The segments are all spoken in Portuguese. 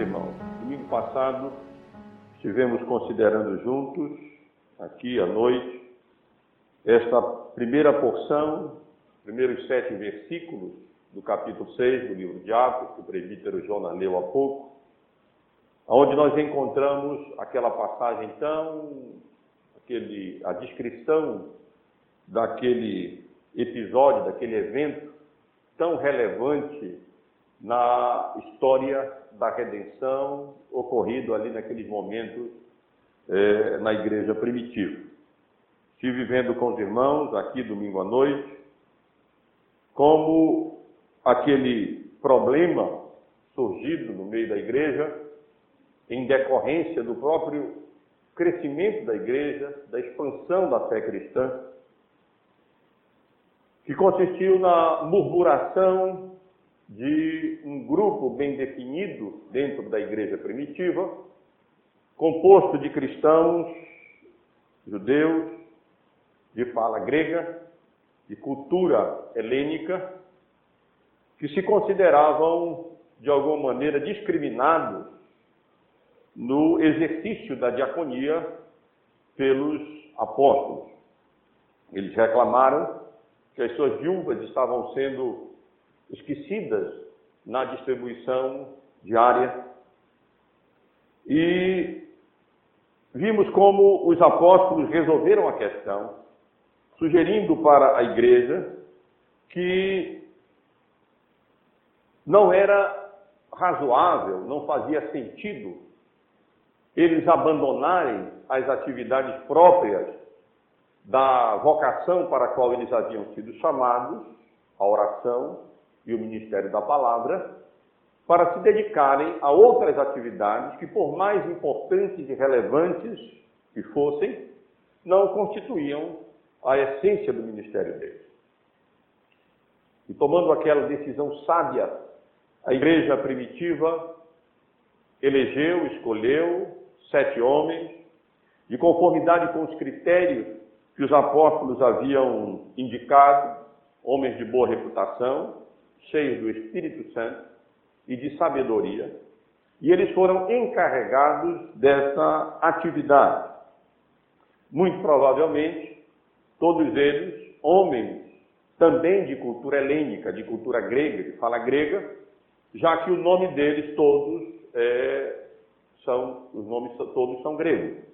irmãos, domingo passado estivemos considerando juntos, aqui à noite, esta primeira porção, primeiros sete versículos do capítulo 6 do livro de Atos, que o presbítero Jonas leu há pouco, onde nós encontramos aquela passagem tão, aquele, a descrição daquele episódio, daquele evento tão relevante na história da redenção ocorrido ali naqueles momentos eh, na igreja primitiva. Estive vivendo com os irmãos aqui domingo à noite como aquele problema surgido no meio da igreja em decorrência do próprio crescimento da igreja, da expansão da fé cristã, que consistiu na murmuração de um grupo bem definido dentro da igreja primitiva, composto de cristãos, judeus, de fala grega, de cultura helênica, que se consideravam de alguma maneira discriminados no exercício da diaconia pelos apóstolos. Eles reclamaram que as suas viúvas estavam sendo esquecidas na distribuição diária. E vimos como os apóstolos resolveram a questão, sugerindo para a igreja que não era razoável, não fazia sentido eles abandonarem as atividades próprias da vocação para a qual eles haviam sido chamados, a oração, e o Ministério da Palavra, para se dedicarem a outras atividades que, por mais importantes e relevantes que fossem, não constituíam a essência do ministério deles. E tomando aquela decisão sábia, a igreja primitiva elegeu, escolheu sete homens, de conformidade com os critérios que os apóstolos haviam indicado, homens de boa reputação, cheios do Espírito Santo e de sabedoria, e eles foram encarregados dessa atividade. Muito provavelmente, todos eles, homens também de cultura helênica, de cultura grega, de fala grega, já que o nome deles todos é, são, os nomes todos são gregos.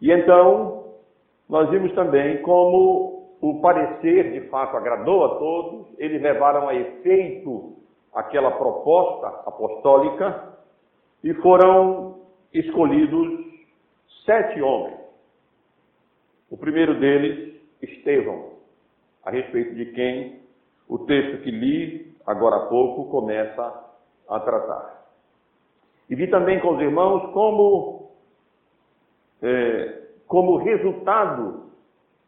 E então, nós vimos também como o parecer de fato agradou a todos, eles levaram a efeito aquela proposta apostólica e foram escolhidos sete homens. O primeiro deles, Estevão, a respeito de quem o texto que li agora há pouco começa a tratar. E vi também com os irmãos como, é, como resultado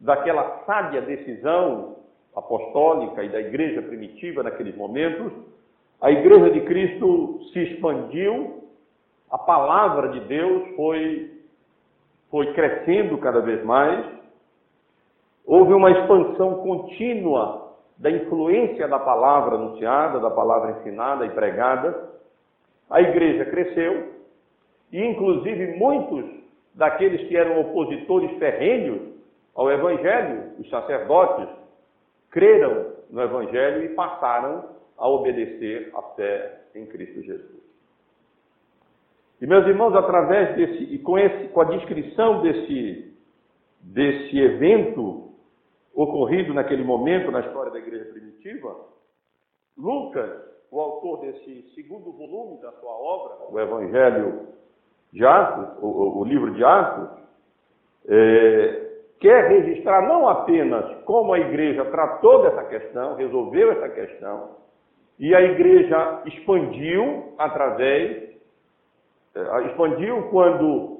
daquela sábia decisão apostólica e da igreja primitiva naqueles momentos, a igreja de Cristo se expandiu, a palavra de Deus foi, foi crescendo cada vez mais, houve uma expansão contínua da influência da palavra anunciada, da palavra ensinada e pregada, a igreja cresceu, e inclusive muitos daqueles que eram opositores ferrenhos ao Evangelho, os sacerdotes creram no Evangelho e passaram a obedecer à fé em Cristo Jesus. E meus irmãos, através desse e com, esse, com a descrição desse, desse evento ocorrido naquele momento na história da igreja primitiva, Lucas, o autor desse segundo volume da sua obra, o Evangelho de Atos, o, o livro de Atos, é, quer registrar não apenas como a igreja tratou dessa questão, resolveu essa questão, e a igreja expandiu através, eh, expandiu quando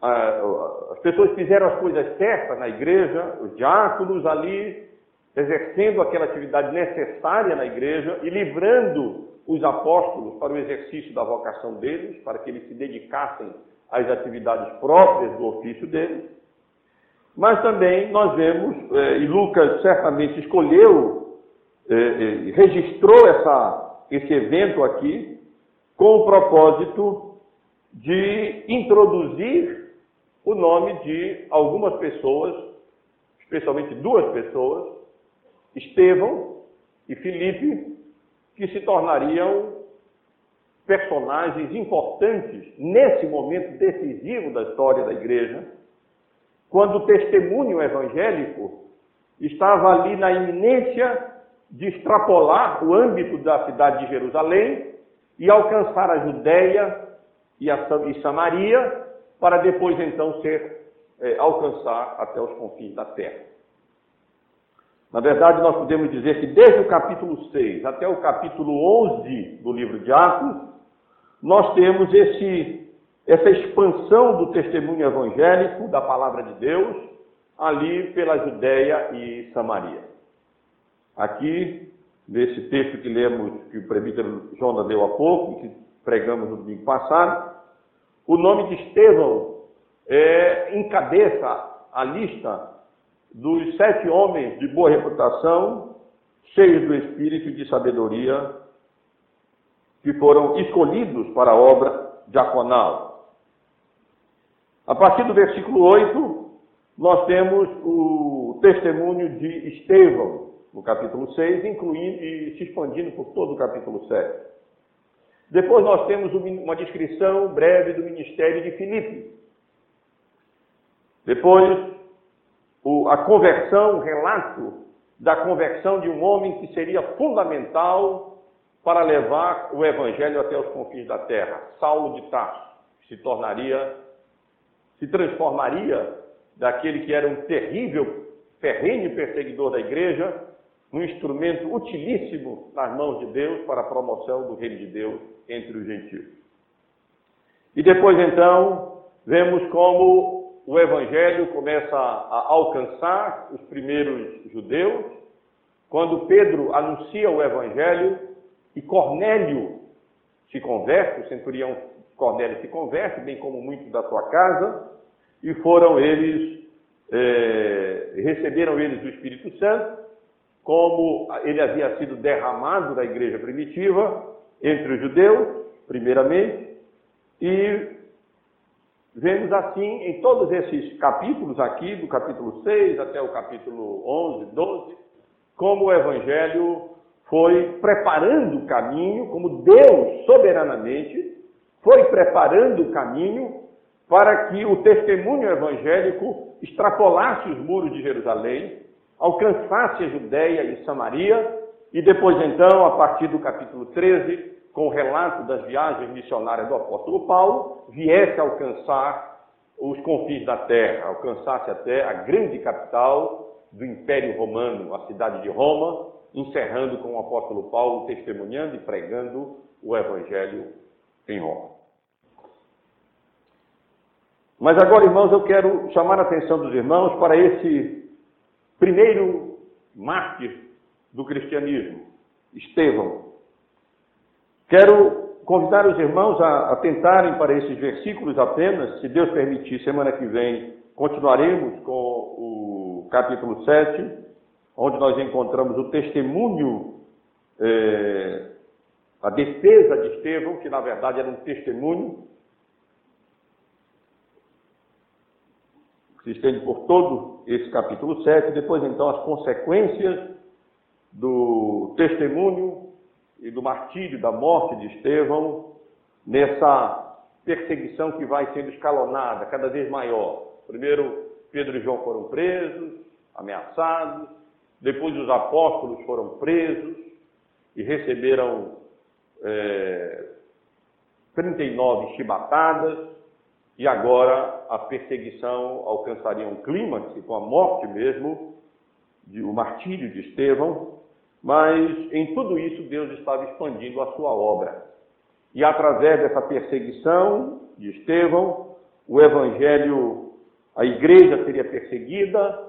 ah, as pessoas fizeram as coisas certas na igreja, os diáconos ali exercendo aquela atividade necessária na igreja e livrando os apóstolos para o exercício da vocação deles, para que eles se dedicassem às atividades próprias do ofício deles. Mas também nós vemos, é, e Lucas certamente escolheu, é, é, registrou essa, esse evento aqui, com o propósito de introduzir o nome de algumas pessoas, especialmente duas pessoas, Estevão e Filipe, que se tornariam personagens importantes nesse momento decisivo da história da igreja, quando o testemunho evangélico estava ali na iminência de extrapolar o âmbito da cidade de Jerusalém e alcançar a Judéia e, a, Samaria, para depois então ser é, alcançar até os confins da terra. Na verdade, nós podemos dizer que desde o capítulo 6 até o capítulo 11 do livro de Atos, nós temos esse, essa expansão do testemunho evangélico da palavra de Deus ali pela Judéia e Samaria. Aqui, nesse texto que lemos, que o presbítero Jonas deu há pouco, que pregamos no domingo passado, o nome de Estevão é, encabeça a lista dos sete homens de boa reputação, cheios do espírito de sabedoria, que foram escolhidos para a obra diaconal. A partir do versículo 8, nós temos o testemunho de Estevão, no capítulo 6, incluindo e se expandindo por todo o capítulo 7. Depois nós temos uma descrição breve do ministério de Filipe. Depois, a conversão, o relato da conversão de um homem que seria fundamental para levar o evangelho até os confins da terra, Saulo de Tarso, que se tornaria, se transformaria daquele que era um terrível, ferrenho perseguidor da igreja, num instrumento utilíssimo nas mãos de Deus para a promoção do reino de Deus entre os gentios. E depois então, vemos como o evangelho começa a alcançar os primeiros judeus, quando Pedro anuncia o evangelho e Cornélio se converte, o centurião Cornélio se converte, bem como muitos da sua casa, e foram eles, é, receberam eles o Espírito Santo, como ele havia sido derramado na igreja primitiva, entre os judeus, primeiramente, e vemos assim em todos esses capítulos aqui, do capítulo 6 até o capítulo 11, 12, como o evangelho foi preparando o caminho, como Deus soberanamente foi preparando o caminho para que o testemunho evangélico extrapolasse os muros de Jerusalém, alcançasse a Judéia e Samaria, e depois então, a partir do capítulo 13, com o relato das viagens missionárias do apóstolo Paulo, viesse a alcançar os confins da terra, alcançasse até a grande capital do Império Romano, a cidade de Roma, encerrando com o apóstolo Paulo testemunhando e pregando o evangelho em Roma. Mas agora, irmãos, eu quero chamar a atenção dos irmãos para esse primeiro mártir do cristianismo, Estevão. Quero convidar os irmãos a atentarem para esses versículos apenas, se Deus permitir, semana que vem continuaremos com o capítulo 7, onde nós encontramos o testemunho, é, a defesa de Estevão, que na verdade era um testemunho que se estende por todo esse capítulo 7, depois então as consequências do testemunho e do martírio, da morte de Estevão, nessa perseguição que vai sendo escalonada, cada vez maior. Primeiro, Pedro e João foram presos, ameaçados, depois os apóstolos foram presos e receberam é, 39 chibatadas, e agora a perseguição alcançaria um clímax com a morte mesmo, de, o martírio de Estevão, mas em tudo isso Deus estava expandindo a sua obra. E através dessa perseguição de Estevão, o evangelho, a igreja seria perseguida,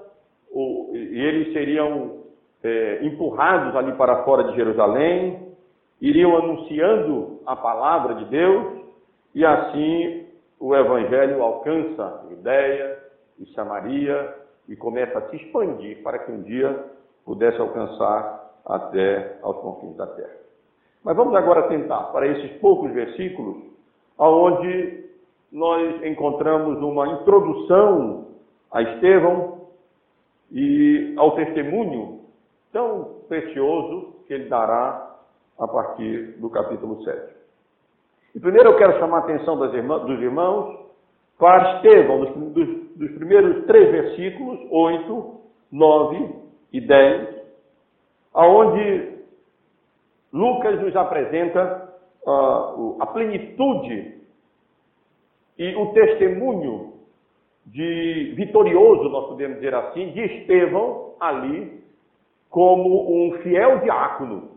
e eles seriam é, empurrados ali para fora de Jerusalém, iriam anunciando a palavra de Deus, e assim o evangelho alcança Judéia e Samaria e começa a se expandir para que um dia pudesse alcançar até aos confins da terra. Mas vamos agora tentar, para esses poucos versículos, aonde nós encontramos uma introdução a Estevão e ao testemunho tão precioso que ele dará a partir do capítulo 7. E primeiro eu quero chamar a atenção dos irmãos para Estevão, dos, dos, dos primeiros três versículos, 8, 9 e 10, aonde Lucas nos apresenta uh, a plenitude e o testemunho de vitorioso, nós podemos dizer assim, de Estevão ali como um fiel diácono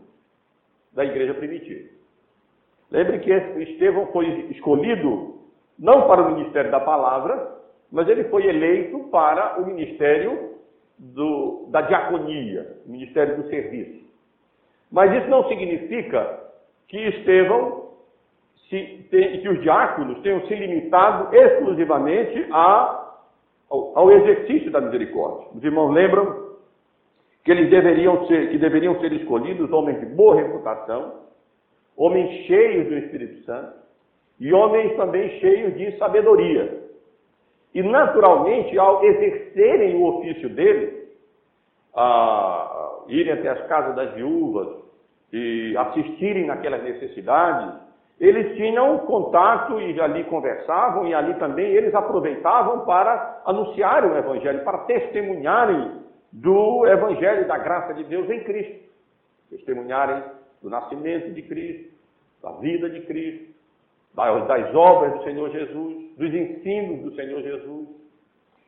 da igreja primitiva. Lembre que Estevão foi escolhido não para o ministério da palavra, mas ele foi eleito para o ministério do, da diaconia, o ministério do serviço. Mas isso não significa que Estevão se, que os diáconos tenham se limitado exclusivamente a, ao, ao exercício da misericórdia. Os irmãos lembram que eles deveriam ser, que deveriam ser escolhidos homens de boa reputação, homens cheios do Espírito Santo e homens também cheios de sabedoria. E naturalmente, ao exercerem o ofício deles, a irem até as casas das viúvas e assistirem naquelas necessidades, eles tinham contato e ali conversavam, e ali também eles aproveitavam para anunciarem o Evangelho, para testemunharem do Evangelho da graça de Deus em Cristo. Testemunharem do nascimento de Cristo, da vida de Cristo, das obras do Senhor Jesus, dos ensinos do Senhor Jesus,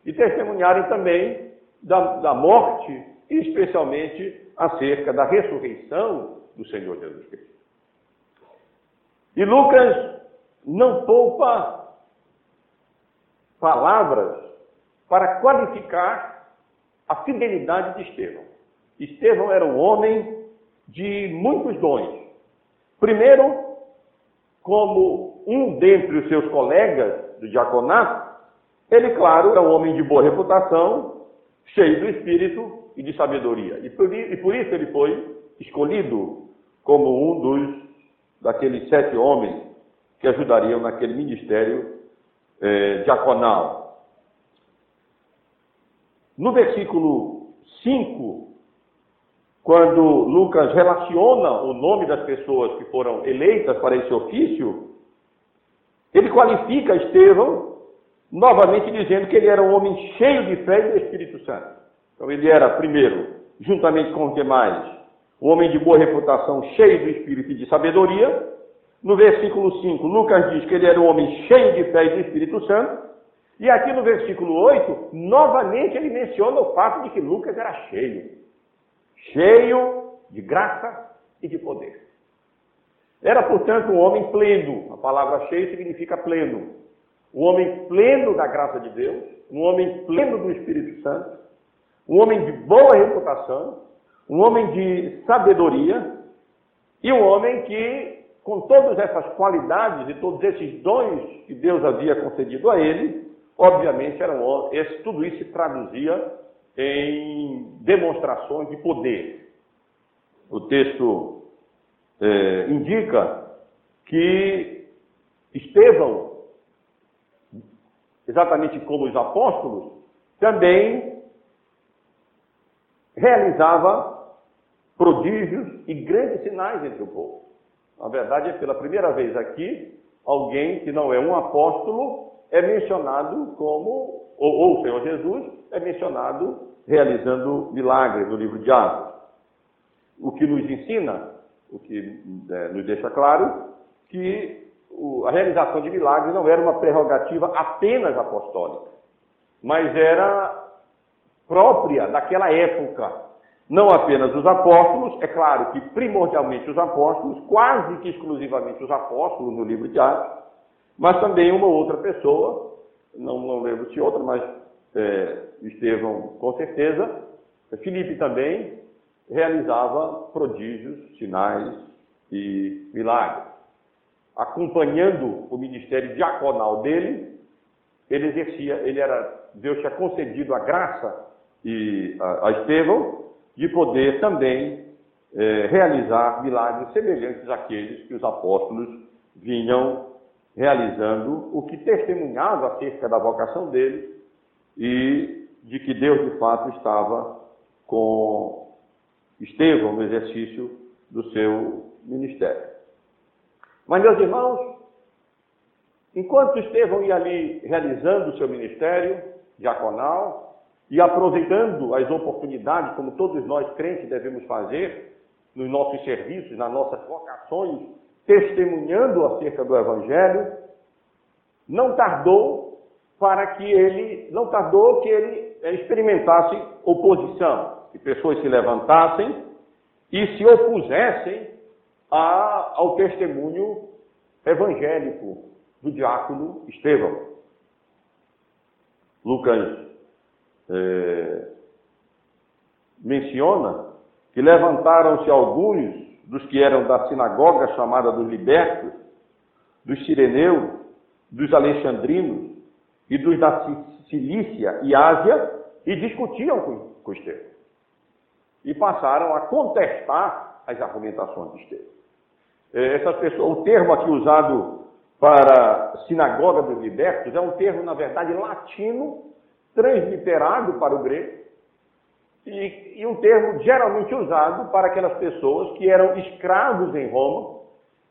e testemunharem também da, da morte, especialmente acerca da ressurreição do Senhor Jesus Cristo. E Lucas não poupa palavras para qualificar a fidelidade de Estevão. Estevão era um homem de muitos dons. Primeiro, como um dentre os seus colegas do diaconato, ele, claro, era um homem de boa reputação, cheio do espírito e de sabedoria. E por, e por isso ele foi escolhido como um dos daqueles sete homens que ajudariam naquele ministério eh, diaconal. No versículo 5, quando Lucas relaciona o nome das pessoas que foram eleitas para esse ofício, ele qualifica Estevão novamente dizendo que ele era um homem cheio de fé e do Espírito Santo. Então ele era, primeiro, juntamente com os demais, um homem de boa reputação, cheio do Espírito e de sabedoria. No versículo 5, Lucas diz que ele era um homem cheio de fé e do Espírito Santo. E aqui no versículo 8, novamente ele menciona o fato de que Lucas era cheio. Cheio de graça e de poder. Era, portanto, um homem pleno. A palavra cheio significa pleno. Um homem pleno da graça de Deus, um homem pleno do Espírito Santo, um homem de boa reputação, um homem de sabedoria e um homem que, com todas essas qualidades e todos esses dons que Deus havia concedido a ele, Obviamente, eram, esse, tudo isso se traduzia em demonstrações de poder. O texto é, indica que Estevão, exatamente como os apóstolos, também realizava prodígios e grandes sinais entre o povo. Na verdade, é pela primeira vez aqui, alguém que não é um apóstolo é mencionado como, ou, ou o Senhor Jesus é mencionado realizando milagres no livro de Atos. O que nos ensina, o que é, nos deixa claro, que o, a realização de milagres não era uma prerrogativa apenas apostólica, mas era própria daquela época. Não apenas os apóstolos, é claro que primordialmente os apóstolos, quase que exclusivamente os apóstolos no livro de Atos, mas também uma outra pessoa, não, não lembro se outra, mas é, Estevão com certeza, Filipe também realizava prodígios, sinais e milagres. Acompanhando o ministério diaconal dele, ele exercia, ele era, Deus tinha concedido a graça e a, a Estevão de poder também é, realizar milagres semelhantes àqueles que os apóstolos vinham realizando, o que testemunhava acerca da vocação dele e de que Deus de fato estava com Estevão no exercício do seu ministério. Mas, meus irmãos, enquanto Estevão ia ali realizando o seu ministério diaconal e aproveitando as oportunidades, como todos nós crentes devemos fazer, nos nossos serviços, nas nossas vocações, testemunhando acerca do Evangelho, não tardou para que ele, não tardou que ele experimentasse oposição, que pessoas se levantassem e se opusessem a, ao testemunho evangélico do diácono Estevão. Lucas é, menciona que levantaram-se alguns dos que eram da sinagoga chamada dos libertos, dos sireneus, dos alexandrinos e dos da Cilícia e Ásia e discutiam com, com Estevão. E passaram a contestar as argumentações de Estevão. É, essa pessoa, o termo aqui usado para sinagoga dos libertos é um termo, na verdade, latino, transliterado para o grego, e, e um termo geralmente usado para aquelas pessoas que eram escravos em Roma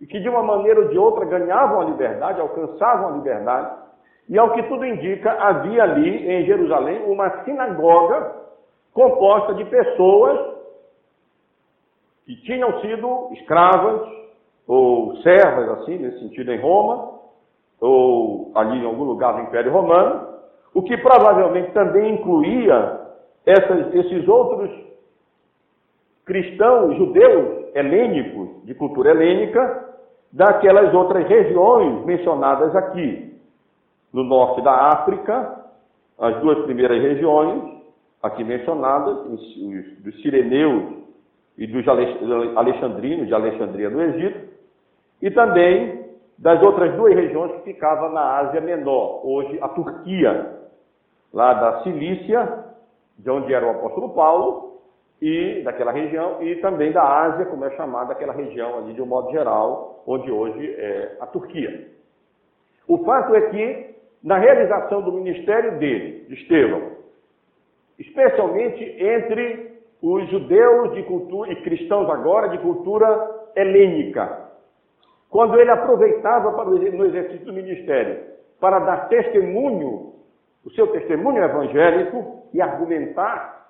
e que de uma maneira ou de outra ganhavam a liberdade, alcançavam a liberdade, e ao que tudo indica, havia ali em Jerusalém uma sinagoga composta de pessoas que tinham sido escravas, ou servas, assim, nesse sentido, em Roma, ou ali em algum lugar do Império Romano, o que provavelmente também incluía essas, esses outros cristãos, judeus, helênicos, de cultura helênica, daquelas outras regiões mencionadas aqui, no norte da África, as duas primeiras regiões aqui mencionadas, os, dos sireneus e dos alexandrinos, de Alexandria do Egito, e também das outras duas regiões que ficavam na Ásia Menor, hoje a Turquia, lá da Cilícia, de onde era o apóstolo Paulo, e daquela região, e também da Ásia, como é chamada aquela região ali de um modo geral, onde hoje é a Turquia. O fato é que, na realização do ministério dele, de Estevão, especialmente entre os judeus de cultura e cristãos agora de cultura helênica, quando ele aproveitava para, no exercício do ministério para dar testemunho, o seu testemunho evangélico e argumentar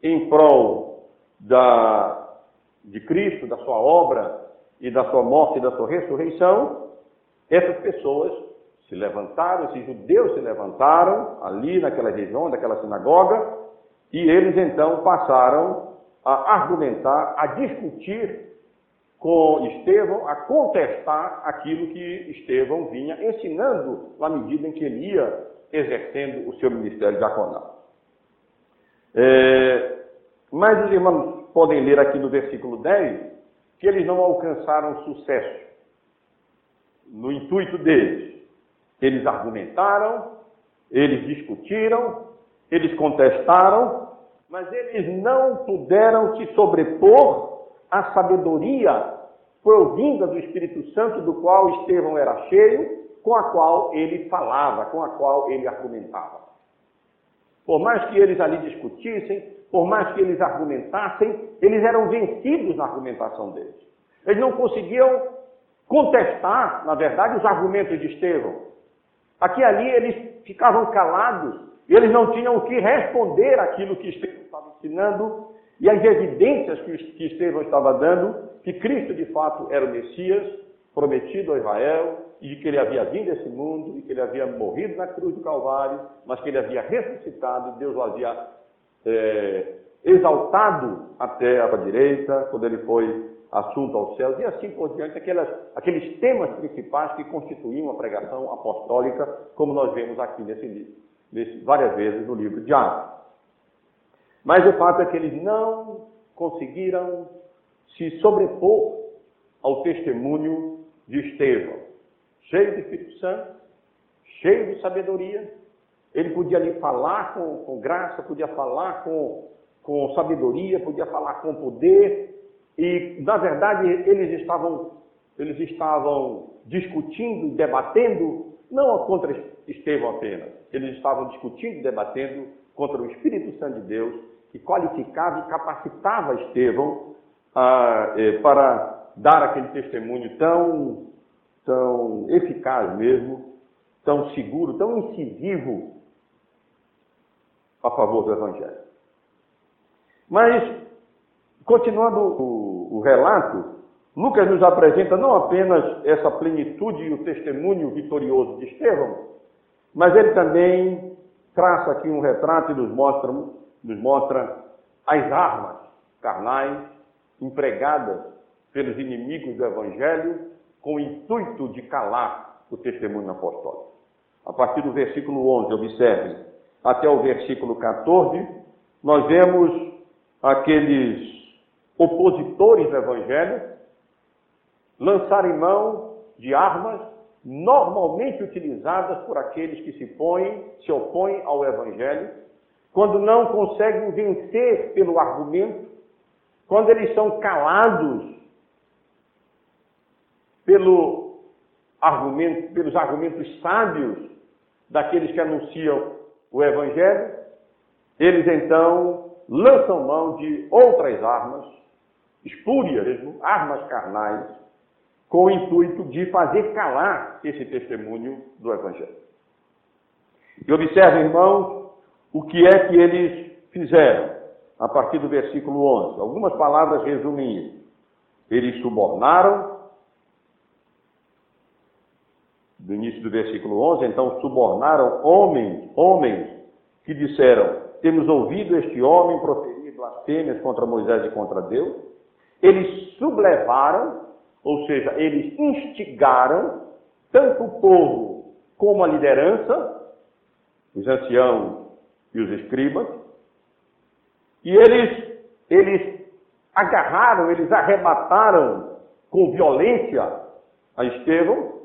em prol da, de Cristo, da sua obra e da sua morte e da sua ressurreição, essas pessoas se levantaram, esses judeus se levantaram ali naquela região, daquela sinagoga, e eles então passaram a argumentar, a discutir com Estevão a contestar aquilo que Estevão vinha ensinando na medida em que ele ia exercendo o seu ministério diaconal. É, mas os irmãos podem ler aqui no versículo 10 que eles não alcançaram sucesso no intuito deles. Eles argumentaram, eles discutiram, eles contestaram, mas eles não puderam se sobrepor a sabedoria provinda do Espírito Santo, do qual Estevão era cheio, com a qual ele falava, com a qual ele argumentava. Por mais que eles ali discutissem, por mais que eles argumentassem, eles eram vencidos na argumentação deles. Eles não conseguiam contestar, na verdade, os argumentos de Estevão. Aqui e ali eles ficavam calados, e eles não tinham o que responder àquilo que Estevão estava ensinando, e as evidências que Estevão estava dando que Cristo de fato era o Messias prometido a Israel e de que ele havia vindo a esse mundo e que ele havia morrido na cruz do Calvário, mas que ele havia ressuscitado e Deus o havia é, exaltado até a direita, quando ele foi assunto aos céus, e assim por diante, aquelas, aqueles temas principais que constituíam a pregação apostólica, como nós vemos aqui nesse livro, nesse, várias vezes no livro de Atos. Mas o fato é que eles não conseguiram se sobrepor ao testemunho de Estevão, cheio de Espírito Santo, cheio de sabedoria. Ele podia ali falar com, com graça, podia falar com, com sabedoria, podia falar com poder, E, na verdade, eles estavam, eles estavam discutindo, debatendo, não contra Estevão apenas, eles estavam discutindo, debatendo contra o Espírito Santo de Deus, que qualificava e capacitava Estevão ah, eh, para dar aquele testemunho tão, tão eficaz mesmo, tão seguro, tão incisivo a favor do Evangelho. Mas, continuando o, o relato, Lucas nos apresenta não apenas essa plenitude e o testemunho vitorioso de Estevão, mas ele também traça aqui um retrato e nos mostra, nos mostra as armas carnais empregadas pelos inimigos do Evangelho com o intuito de calar o testemunho apostólico. A partir do versículo 11, observe, até o versículo 14, nós vemos aqueles opositores do Evangelho lançarem mão de armas normalmente utilizadas por aqueles que se põem, se opõem ao Evangelho, quando não conseguem vencer pelo argumento, quando eles são calados pelo argumento, pelos argumentos sábios daqueles que anunciam o Evangelho, eles então lançam mão de outras armas, espúrias armas carnais, com o intuito de fazer calar esse testemunho do Evangelho. E observe, irmãos, o que é que eles fizeram, a partir do versículo 11. Algumas palavras resumem isso. Eles subornaram, do início do versículo 11, então subornaram homens, homens que disseram: Temos ouvido este homem proferir blasfêmias contra Moisés e contra Deus. Eles sublevaram ou seja, eles instigaram tanto o povo como a liderança, os anciãos e os escribas, e eles, eles agarraram, eles arrebataram com violência a Estevão,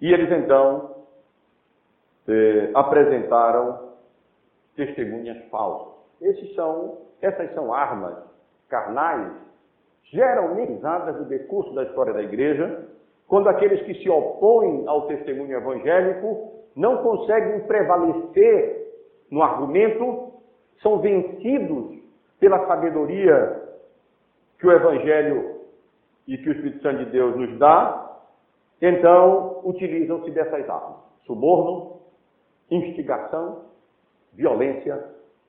e eles então eh, apresentaram testemunhas falsas. Esses são, essas são armas carnais geralmente usadas no decurso da história da igreja, quando aqueles que se opõem ao testemunho evangélico não conseguem prevalecer no argumento, são vencidos pela sabedoria que o Evangelho e que o Espírito Santo de Deus nos dá, então utilizam-se dessas armas: suborno, instigação, violência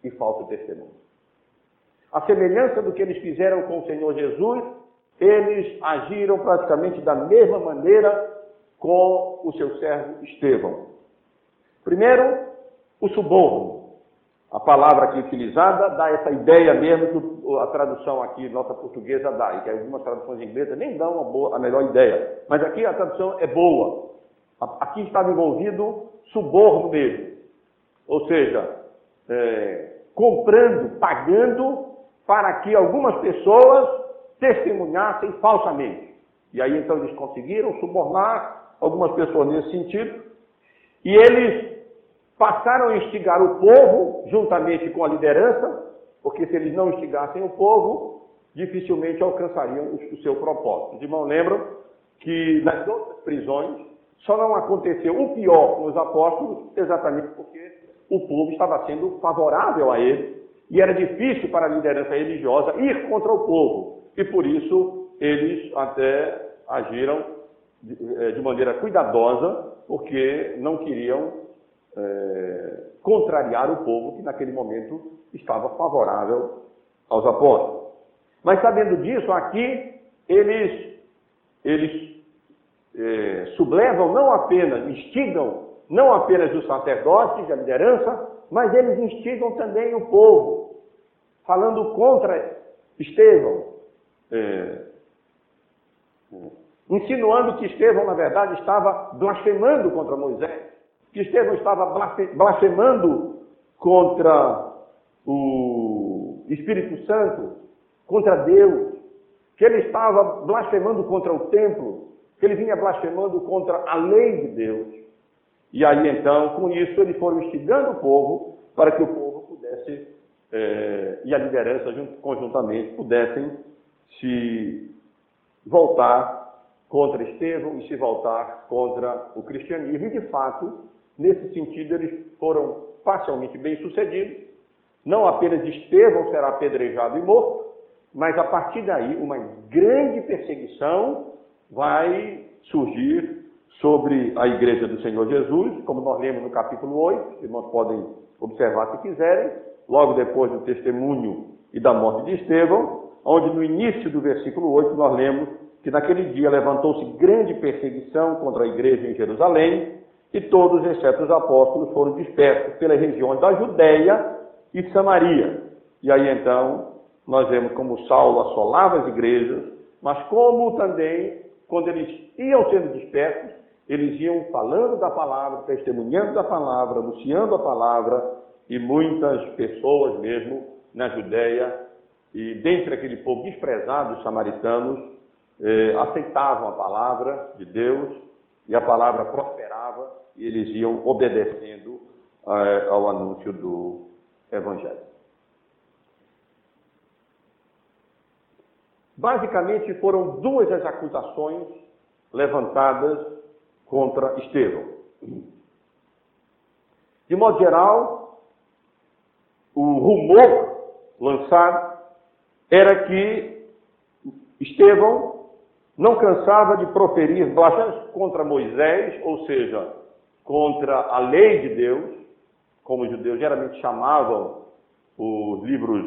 e falso testemunho. A semelhança do que eles fizeram com o Senhor Jesus, eles agiram praticamente da mesma maneira com o seu servo Estevão. Primeiro, o suborno. A palavra aqui utilizada dá essa ideia mesmo que a tradução aqui, nossa portuguesa, dá, e que algumas traduções inglesas nem dão boa, a melhor ideia. Mas aqui a tradução é boa. Aqui estava envolvido suborno mesmo. Ou seja, é, comprando, pagando para que algumas pessoas testemunhassem falsamente. E aí então eles conseguiram subornar algumas pessoas nesse sentido, e eles passaram a instigar o povo juntamente com a liderança, porque se eles não instigassem o povo, dificilmente alcançariam o seu propósito. Os irmãos lembram que nas outras prisões só não aconteceu o pior com os apóstolos, exatamente porque o povo estava sendo favorável a eles e era difícil para a liderança religiosa ir contra o povo. E por isso eles até agiram de, eh, de maneira cuidadosa, porque não queriam é, contrariar o povo que naquele momento estava favorável aos apóstolos. Mas sabendo disso, aqui eles, eles é, sublevam não apenas, instigam não apenas os sacerdotes, a liderança, mas eles instigam também o povo, falando contra Estevão, é, insinuando que Estevão, na verdade, estava blasfemando contra Moisés, que Estevão estava blasfemando contra o Espírito Santo, contra Deus, que ele estava blasfemando contra o templo, que ele vinha blasfemando contra a lei de Deus. E aí então, com isso, eles foram instigando o povo para que o povo pudesse, é, e a liderança conjuntamente, pudessem se voltar contra Estevão e se voltar contra o cristianismo. E, de fato, nesse sentido, eles foram parcialmente bem-sucedidos. Não apenas Estevão será apedrejado e morto, mas a partir daí uma grande perseguição vai surgir sobre a igreja do Senhor Jesus, como nós lemos no capítulo 8, irmãos podem observar se quiserem, logo depois do testemunho e da morte de Estevão, onde no início do versículo 8 nós lemos que naquele dia levantou-se grande perseguição contra a igreja em Jerusalém, e todos, exceto os apóstolos, foram dispersos pelas regiões da Judéia e Samaria. E aí então nós vemos como Saulo assolava as igrejas, mas como também, quando eles iam sendo dispersos, eles iam falando da palavra, testemunhando da palavra, anunciando a palavra, e muitas pessoas mesmo na Judéia e dentre aquele povo desprezado, os samaritanos, eh, aceitavam a palavra de Deus e a palavra prosperava e eles iam obedecendo eh, ao anúncio do Evangelho. Basicamente foram duas as acusações levantadas contra Estevão. De modo geral, o rumor lançado era que Estevão não cansava de proferir blasfêmias contra Moisés, ou seja, contra a lei de Deus, como os judeus geralmente chamavam os livros,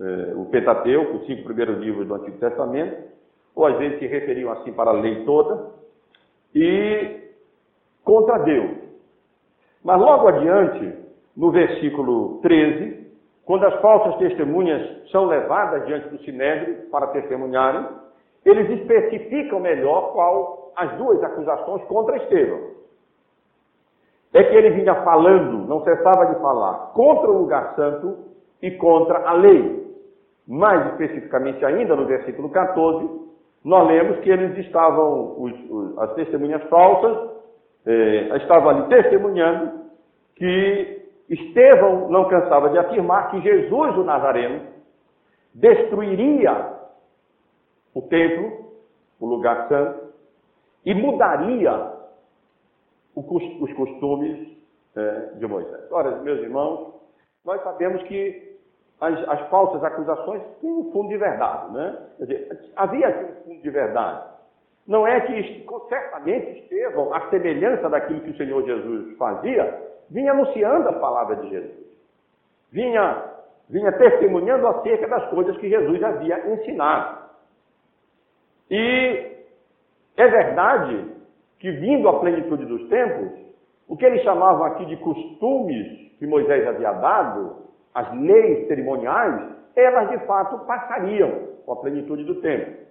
eh, o Pentateuco, os cinco primeiros livros do Antigo Testamento, ou às vezes se referiam assim para a lei toda, e contra Deus. Mas logo adiante, no versículo 13, quando as falsas testemunhas são levadas diante do sinédrio para testemunharem, eles especificam melhor qual as duas acusações contra Estevão. É que ele vinha falando, não cessava de falar, contra o lugar santo e contra a lei. Mais especificamente ainda no versículo 14, nós lemos que eles estavam, os, os, as testemunhas falsas, eh, estavam ali testemunhando que Estevão não cansava de afirmar que Jesus, o Nazareno, destruiria o templo, o lugar santo, e mudaria os costumes eh, de Moisés. Ora, meus irmãos, nós sabemos que as, as falsas acusações têm um fundo de verdade, né? Quer dizer, havia aqui um fundo de verdade. Não é que certamente Estevão, a semelhança daquilo que o Senhor Jesus fazia, vinha anunciando a palavra de Jesus. Vinha, vinha testemunhando acerca das coisas que Jesus havia ensinado. E é verdade que, vindo à plenitude dos tempos, o que eles chamavam aqui de costumes que Moisés havia dado, as leis cerimoniais, elas de fato passariam com a plenitude do tempo.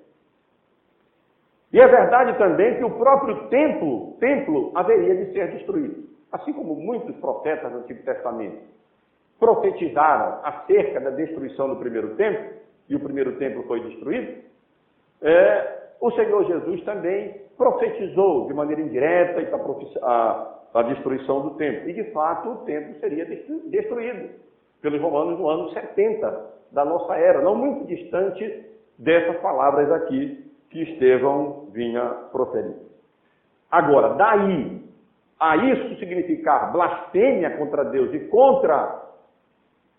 E é verdade também que o próprio templo, templo haveria de ser destruído. Assim como muitos profetas do Antigo Testamento profetizaram acerca da destruição do primeiro templo, e o primeiro templo foi destruído, é, o Senhor Jesus também profetizou de maneira indireta a, a destruição do templo. E de fato o templo seria destruído pelos romanos no ano 70 da nossa era, não muito distante dessas palavras aqui que Estevão vinha proferindo. Agora, daí a isso significar blasfêmia contra Deus e contra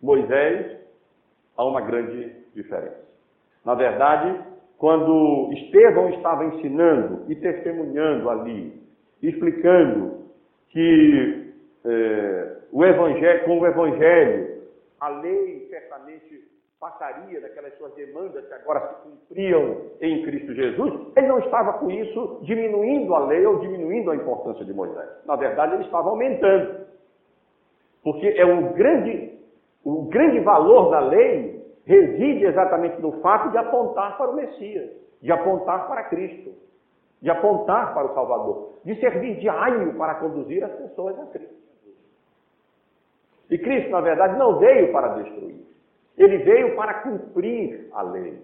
Moisés, há uma grande diferença. Na verdade, quando Estevão estava ensinando e testemunhando ali, explicando que eh, o evangelho, com o evangelho a lei certamente passaria daquelas suas demandas que agora se cumpriam em Cristo Jesus, ele não estava com isso diminuindo a lei ou diminuindo a importância de Moisés. Na verdade, ele estava aumentando. Porque é um grande, o grande valor da lei reside exatamente no fato de apontar para o Messias, de apontar para Cristo, de apontar para o Salvador, de servir de aio para conduzir as pessoas a Cristo. E Cristo, na verdade, não veio para destruir. Ele veio para cumprir a lei.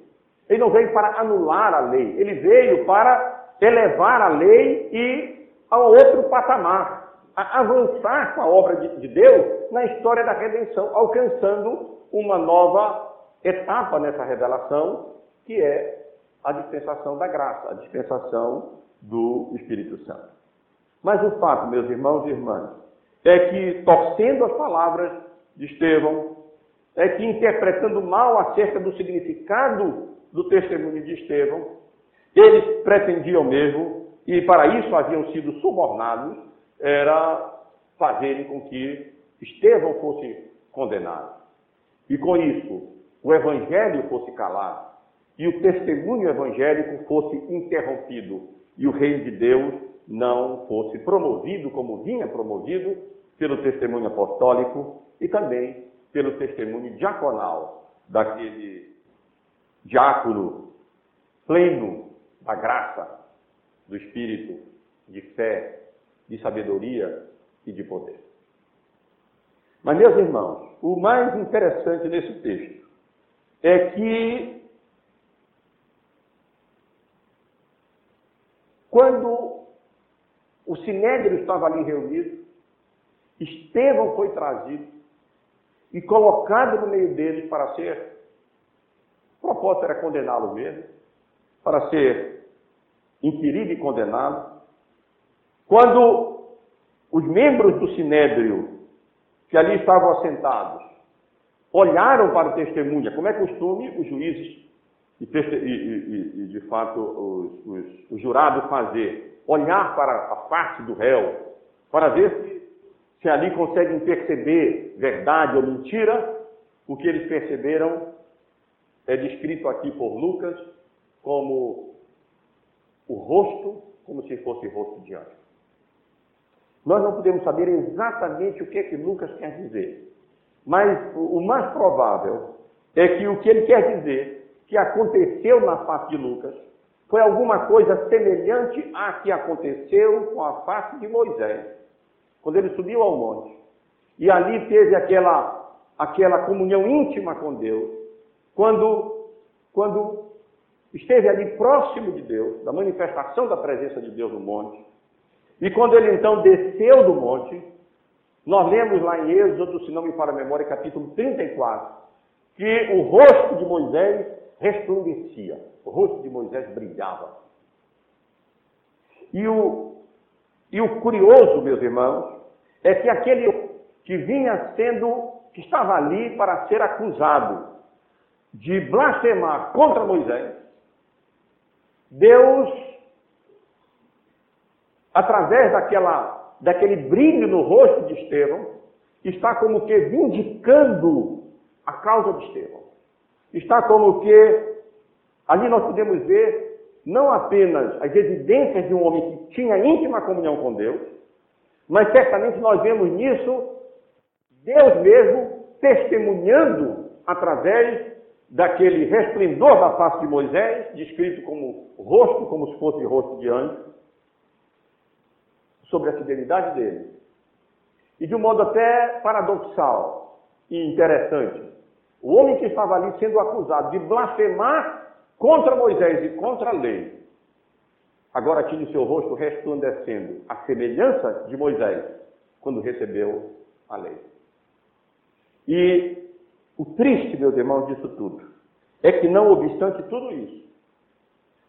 Ele não veio para anular a lei. Ele veio para elevar a lei e ao outro patamar. avançar com a obra de Deus na história da redenção, alcançando uma nova etapa nessa revelação que é a dispensação da graça, a dispensação do Espírito Santo. Mas o fato, meus irmãos e irmãs, é que, torcendo as palavras de Estevão, é que interpretando mal acerca do significado do testemunho de Estevão, eles pretendiam mesmo, e para isso haviam sido subornados, era fazerem com que Estevão fosse condenado. E com isso, o evangelho fosse calado e o testemunho evangélico fosse interrompido e o reino de Deus não fosse promovido como vinha promovido pelo testemunho apostólico e também pelo testemunho diaconal daquele diácono pleno da graça, do espírito, de fé, de sabedoria e de poder. Mas, meus irmãos, o mais interessante nesse texto é que quando o sinédrio estava ali reunido, Estevão foi trazido e colocado no meio deles para ser, o propósito era condená-lo mesmo, para ser inquirido e condenado. Quando os membros do sinédrio que ali estavam assentados olharam para o testemunha, como é costume os juízes e, e, e, de fato os, os, os jurados fazer, olhar para a face do réu, para ver se, se ali conseguem perceber verdade ou mentira, o que eles perceberam é descrito aqui por Lucas como o rosto, como se fosse o rosto de anjo. Nós não podemos saber exatamente o que é que Lucas quer dizer, mas o mais provável é que o que ele quer dizer, que aconteceu na face de Lucas, foi alguma coisa semelhante à que aconteceu com a face de Moisés, quando ele subiu ao monte. E ali teve aquela, aquela comunhão íntima com Deus, quando, quando esteve ali próximo de Deus, da manifestação da presença de Deus no monte. E quando ele então desceu do monte, nós lemos lá em Êxodo, se não me falha a memória, capítulo 34, que o rosto de Moisés resplandecia, o rosto de Moisés brilhava. E o, e o curioso, meus irmãos, é que aquele que vinha sendo, que estava ali para ser acusado de blasfemar contra Moisés, Deus, através daquela, daquele brilho no rosto de Estevão, está como que vindicando a causa de Estevão. Está como que ali nós podemos ver não apenas as evidências de um homem que tinha íntima comunhão com Deus, mas certamente nós vemos nisso Deus mesmo testemunhando através daquele resplendor da face de Moisés, descrito como rosto, como se fosse rosto de anjo, sobre a fidelidade dele. E de um modo até paradoxal e interessante, o homem que estava ali sendo acusado de blasfemar contra Moisés e contra a lei, agora tinha o seu rosto resplandecendo a semelhança de Moisés quando recebeu a lei. E o triste, meus irmãos, disso tudo, é que não obstante tudo isso,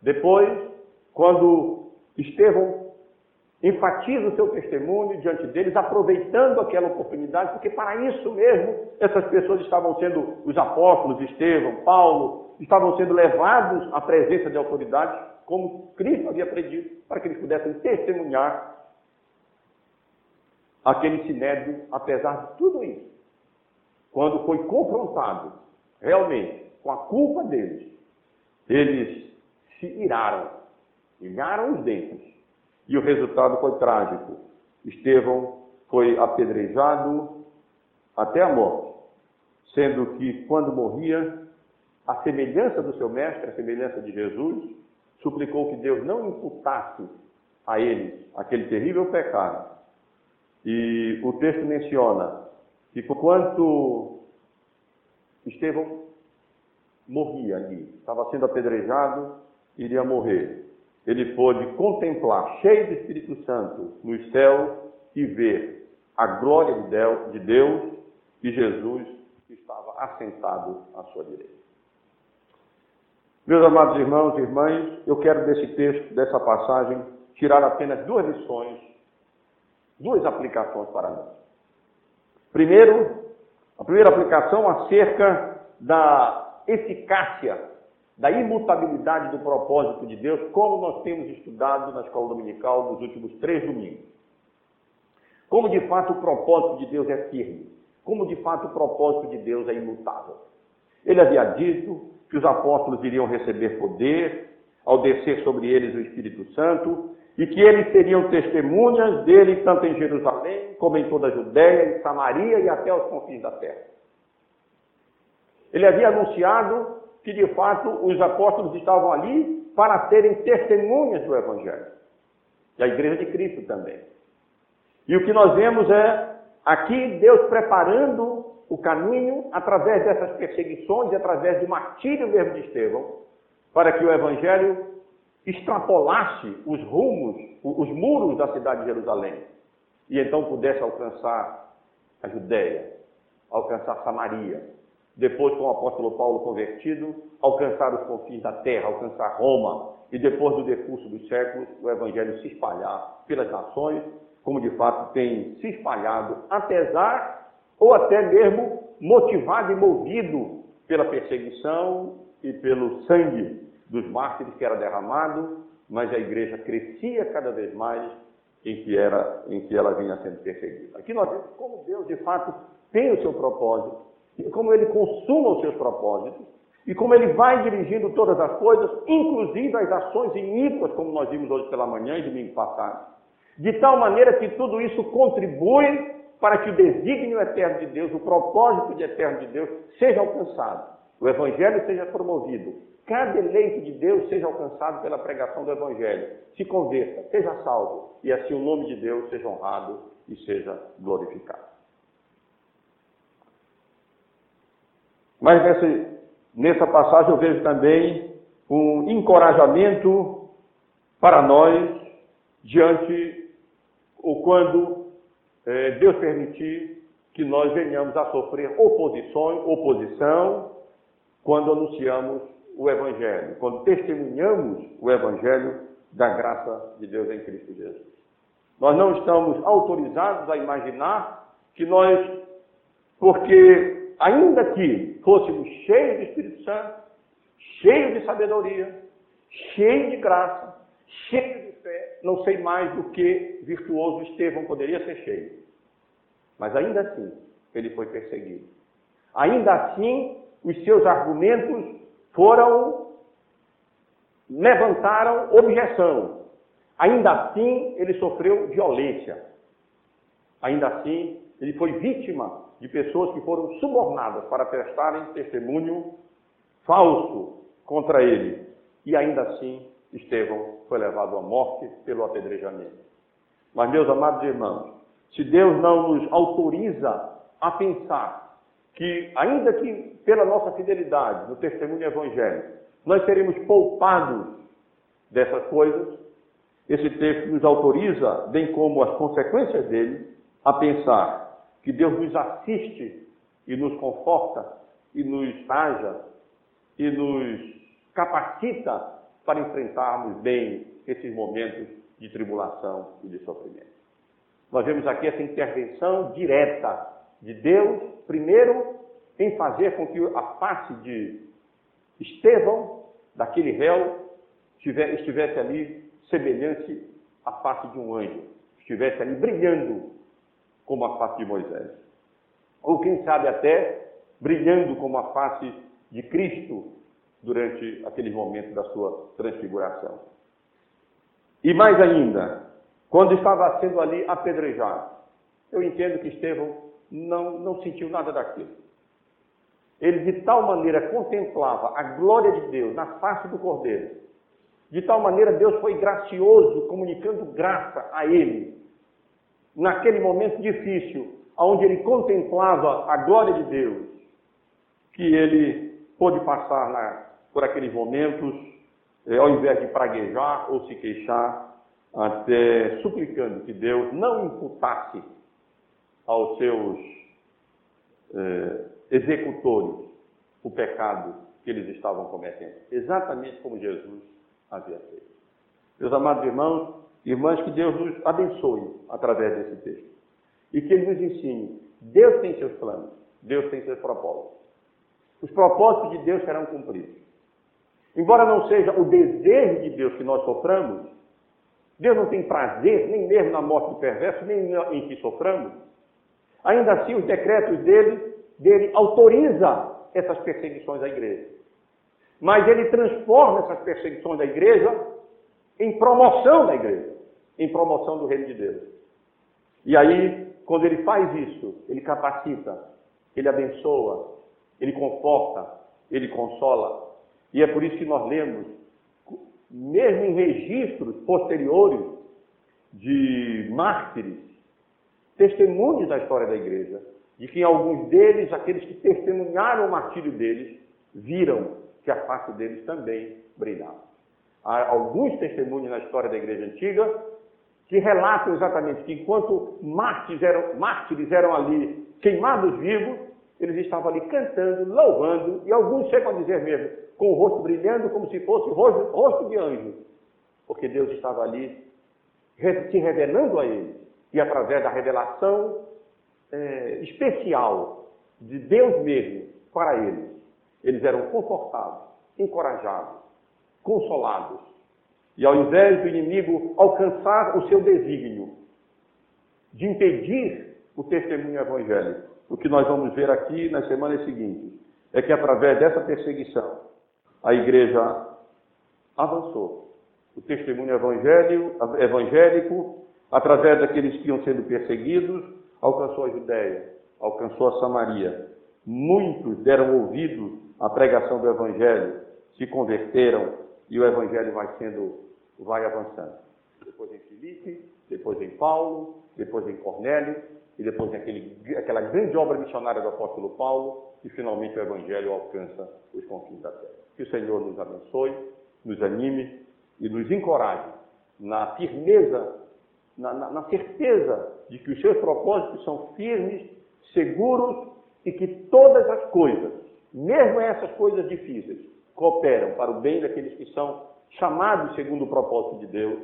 depois, quando Estevão enfatiza o seu testemunho diante deles, aproveitando aquela oportunidade, porque para isso mesmo essas pessoas estavam sendo, os apóstolos, Estevão, Paulo, estavam sendo levados à presença de autoridades, como Cristo havia predito, para que eles pudessem testemunhar aquele sinédrio, apesar de tudo isso quando foi confrontado realmente com a culpa deles, eles se iraram, ilharam os dentes. E o resultado foi trágico. Estevão foi apedrejado até a morte, sendo que quando morria, a semelhança do seu mestre, a semelhança de Jesus, suplicou que Deus não imputasse a eles aquele terrível pecado. E o texto menciona que quanto Estevão morria ali, estava sendo apedrejado, iria morrer. Ele pôde contemplar, cheio do Espírito Santo, nos céus e ver a glória de Deus e Jesus que estava assentado à sua direita. Meus amados irmãos e irmãs, eu quero desse texto, dessa passagem, tirar apenas duas lições, duas aplicações para nós. Primeiro, a primeira aplicação acerca da eficácia, da imutabilidade do propósito de Deus, como nós temos estudado na escola dominical nos últimos três domingos. Como de fato o propósito de Deus é firme, como de fato o propósito de Deus é imutável. Ele havia dito que os apóstolos iriam receber poder ao descer sobre eles o Espírito Santo e que eles seriam testemunhas dele tanto em Jerusalém como em toda a Judéia, em Samaria e até os confins da terra. Ele havia anunciado que de fato os apóstolos estavam ali para serem testemunhas do Evangelho. E a igreja de Cristo também. E o que nós vemos é aqui Deus preparando o caminho através dessas perseguições e através do martírio mesmo de Estevão, para que o Evangelho extrapolasse os rumos, os muros da cidade de Jerusalém, e então pudesse alcançar a Judéia, alcançar Samaria, depois com o apóstolo Paulo convertido, alcançar os confins da terra, alcançar Roma, e depois do decurso dos séculos, o evangelho se espalhar pelas nações, como de fato tem se espalhado, apesar ou até mesmo motivado e movido pela perseguição e pelo sangue dos mártires que era derramado, mas a igreja crescia cada vez mais em que, era, em que ela vinha sendo perseguida. Aqui nós vemos como Deus, de fato, tem o seu propósito, como ele consuma os seus propósitos, e como ele vai dirigindo todas as coisas, inclusive as ações iníquas, como nós vimos hoje pela manhã e domingo passado, de tal maneira que tudo isso contribui para que o desígnio eterno de Deus, o propósito de eterno de Deus, seja alcançado, o evangelho seja promovido, cada eleito de Deus seja alcançado pela pregação do Evangelho, se converta, seja salvo, e assim o nome de Deus seja honrado e seja glorificado. Mas nessa, passagem eu vejo também um encorajamento para nós diante ou quando é, Deus permitir que nós venhamos a sofrer oposições, oposição, quando anunciamos o Evangelho, quando testemunhamos o Evangelho da graça de Deus em Cristo Jesus. Nós não estamos autorizados a imaginar que nós, porque ainda que fôssemos cheios de Espírito Santo, cheios de sabedoria, cheios de graça, cheios de fé, não sei mais do que virtuoso Estevão poderia ser cheio. Mas ainda assim, ele foi perseguido. Ainda assim, os seus argumentos foram, levantaram objeção. Ainda assim, ele sofreu violência. Ainda assim, ele foi vítima de pessoas que foram subornadas para prestarem testemunho falso contra ele. E ainda assim, Estevão foi levado à morte pelo apedrejamento. Mas, meus amados irmãos, se Deus não nos autoriza a pensar que, ainda que pela nossa fidelidade no testemunho evangélico, nós seremos poupados dessas coisas, esse texto nos autoriza, bem como as consequências dele, a pensar que Deus nos assiste e nos conforta e nos haja e nos capacita para enfrentarmos bem esses momentos de tribulação e de sofrimento. Nós vemos aqui essa intervenção direta de Deus, primeiro, em fazer com que a face de Estevão, daquele réu, estivesse ali semelhante à face de um anjo, estivesse ali brilhando como a face de Moisés. Ou quem sabe até brilhando como a face de Cristo durante aquele momento da sua transfiguração. E mais ainda, quando estava sendo ali apedrejado, eu entendo que Estevão não, não sentiu nada daquilo. Ele de tal maneira contemplava a glória de Deus na face do Cordeiro. De tal maneira Deus foi gracioso, comunicando graça a ele. Naquele momento difícil, onde ele contemplava a glória de Deus, que ele pôde passar na, por aqueles momentos, eh, ao invés de praguejar ou se queixar, até suplicando que Deus não imputasse aos seus eh, executores o pecado que eles estavam cometendo, exatamente como Jesus havia feito. Meus amados irmãos, irmãs, que Deus nos abençoe através desse texto e que Ele nos ensine. Deus tem seus planos, Deus tem seus propósitos. Os propósitos de Deus serão cumpridos. Embora não seja o desejo de Deus que nós soframos, Deus não tem prazer nem mesmo na morte do perverso, nem em que soframos. Ainda assim, os decretos dele, dele autoriza essas perseguições à igreja. Mas ele transforma essas perseguições da igreja em promoção da igreja, em promoção do reino de Deus. E aí, quando ele faz isso, ele capacita, ele abençoa, ele conforta, ele consola. E é por isso que nós lemos, mesmo em registros posteriores de mártires, testemunhos da história da igreja, de que alguns deles, aqueles que testemunharam o martírio deles, viram que a face deles também brilhava. Há alguns testemunhos na história da igreja antiga que relatam exatamente que enquanto mártires eram, mártires eram ali queimados vivos, eles estavam ali cantando, louvando, e alguns chegam a dizer mesmo, com o rosto brilhando como se fosse rosto, rosto de anjo, porque Deus estava ali se revelando a eles, e através da revelação é, especial de Deus mesmo para eles, eles eram confortados, encorajados, consolados. E ao invés do inimigo alcançar o seu desígnio de impedir o testemunho evangélico, o que nós vamos ver aqui nas semanas seguintes é que através dessa perseguição a igreja avançou. O testemunho evangélico, através daqueles que iam sendo perseguidos, alcançou a Judéia, alcançou a Samaria. Muitos deram ouvido à pregação do Evangelho, se converteram e o Evangelho vai sendo, vai avançando. Depois em Filipe, depois em Paulo, depois em Cornélio e depois em aquele, aquela grande obra missionária do apóstolo Paulo e finalmente o Evangelho alcança os confins da terra. Que o Senhor nos abençoe, nos anime e nos encoraje na firmeza, na, na, na certeza de que os seus propósitos são firmes, seguros e que todas as coisas, mesmo essas coisas difíceis, cooperam para o bem daqueles que são chamados segundo o propósito de Deus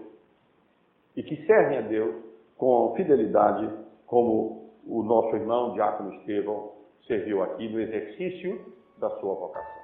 e que servem a Deus com fidelidade, como o nosso irmão Diácono Estevão serviu aqui no exercício da sua vocação.